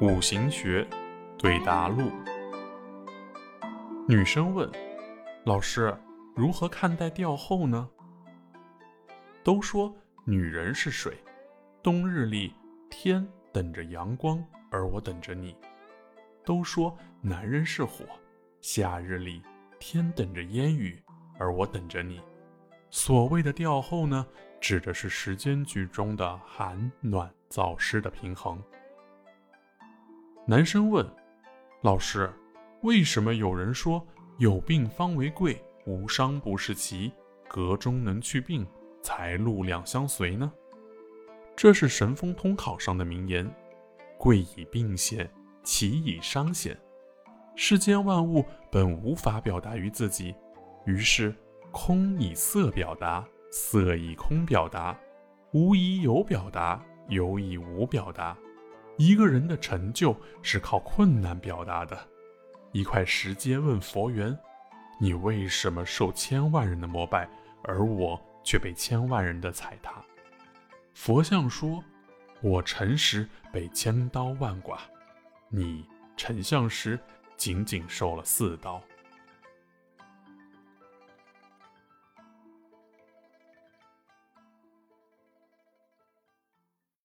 五行学对答录。女生问：“老师，如何看待吊后呢？”都说女人是水，冬日里天等着阳光，而我等着你；都说男人是火，夏日里天等着烟雨，而我等着你。所谓的调后呢，指的是时间局中的寒暖燥湿的平衡。男生问：“老师，为什么有人说有病方为贵，无伤不是奇，隔中能去病？”财路两相随呢？这是神风通考上的名言。贵以病险，奇以伤险。世间万物本无法表达于自己，于是空以色表达，色以空表达，无以有表达，有以无表达。一个人的成就是靠困难表达的。一块石阶问佛缘：“你为什么受千万人的膜拜，而我？”却被千万人的踩踏。佛像说：“我诚实被千刀万剐，你丞相时仅仅受了四刀。”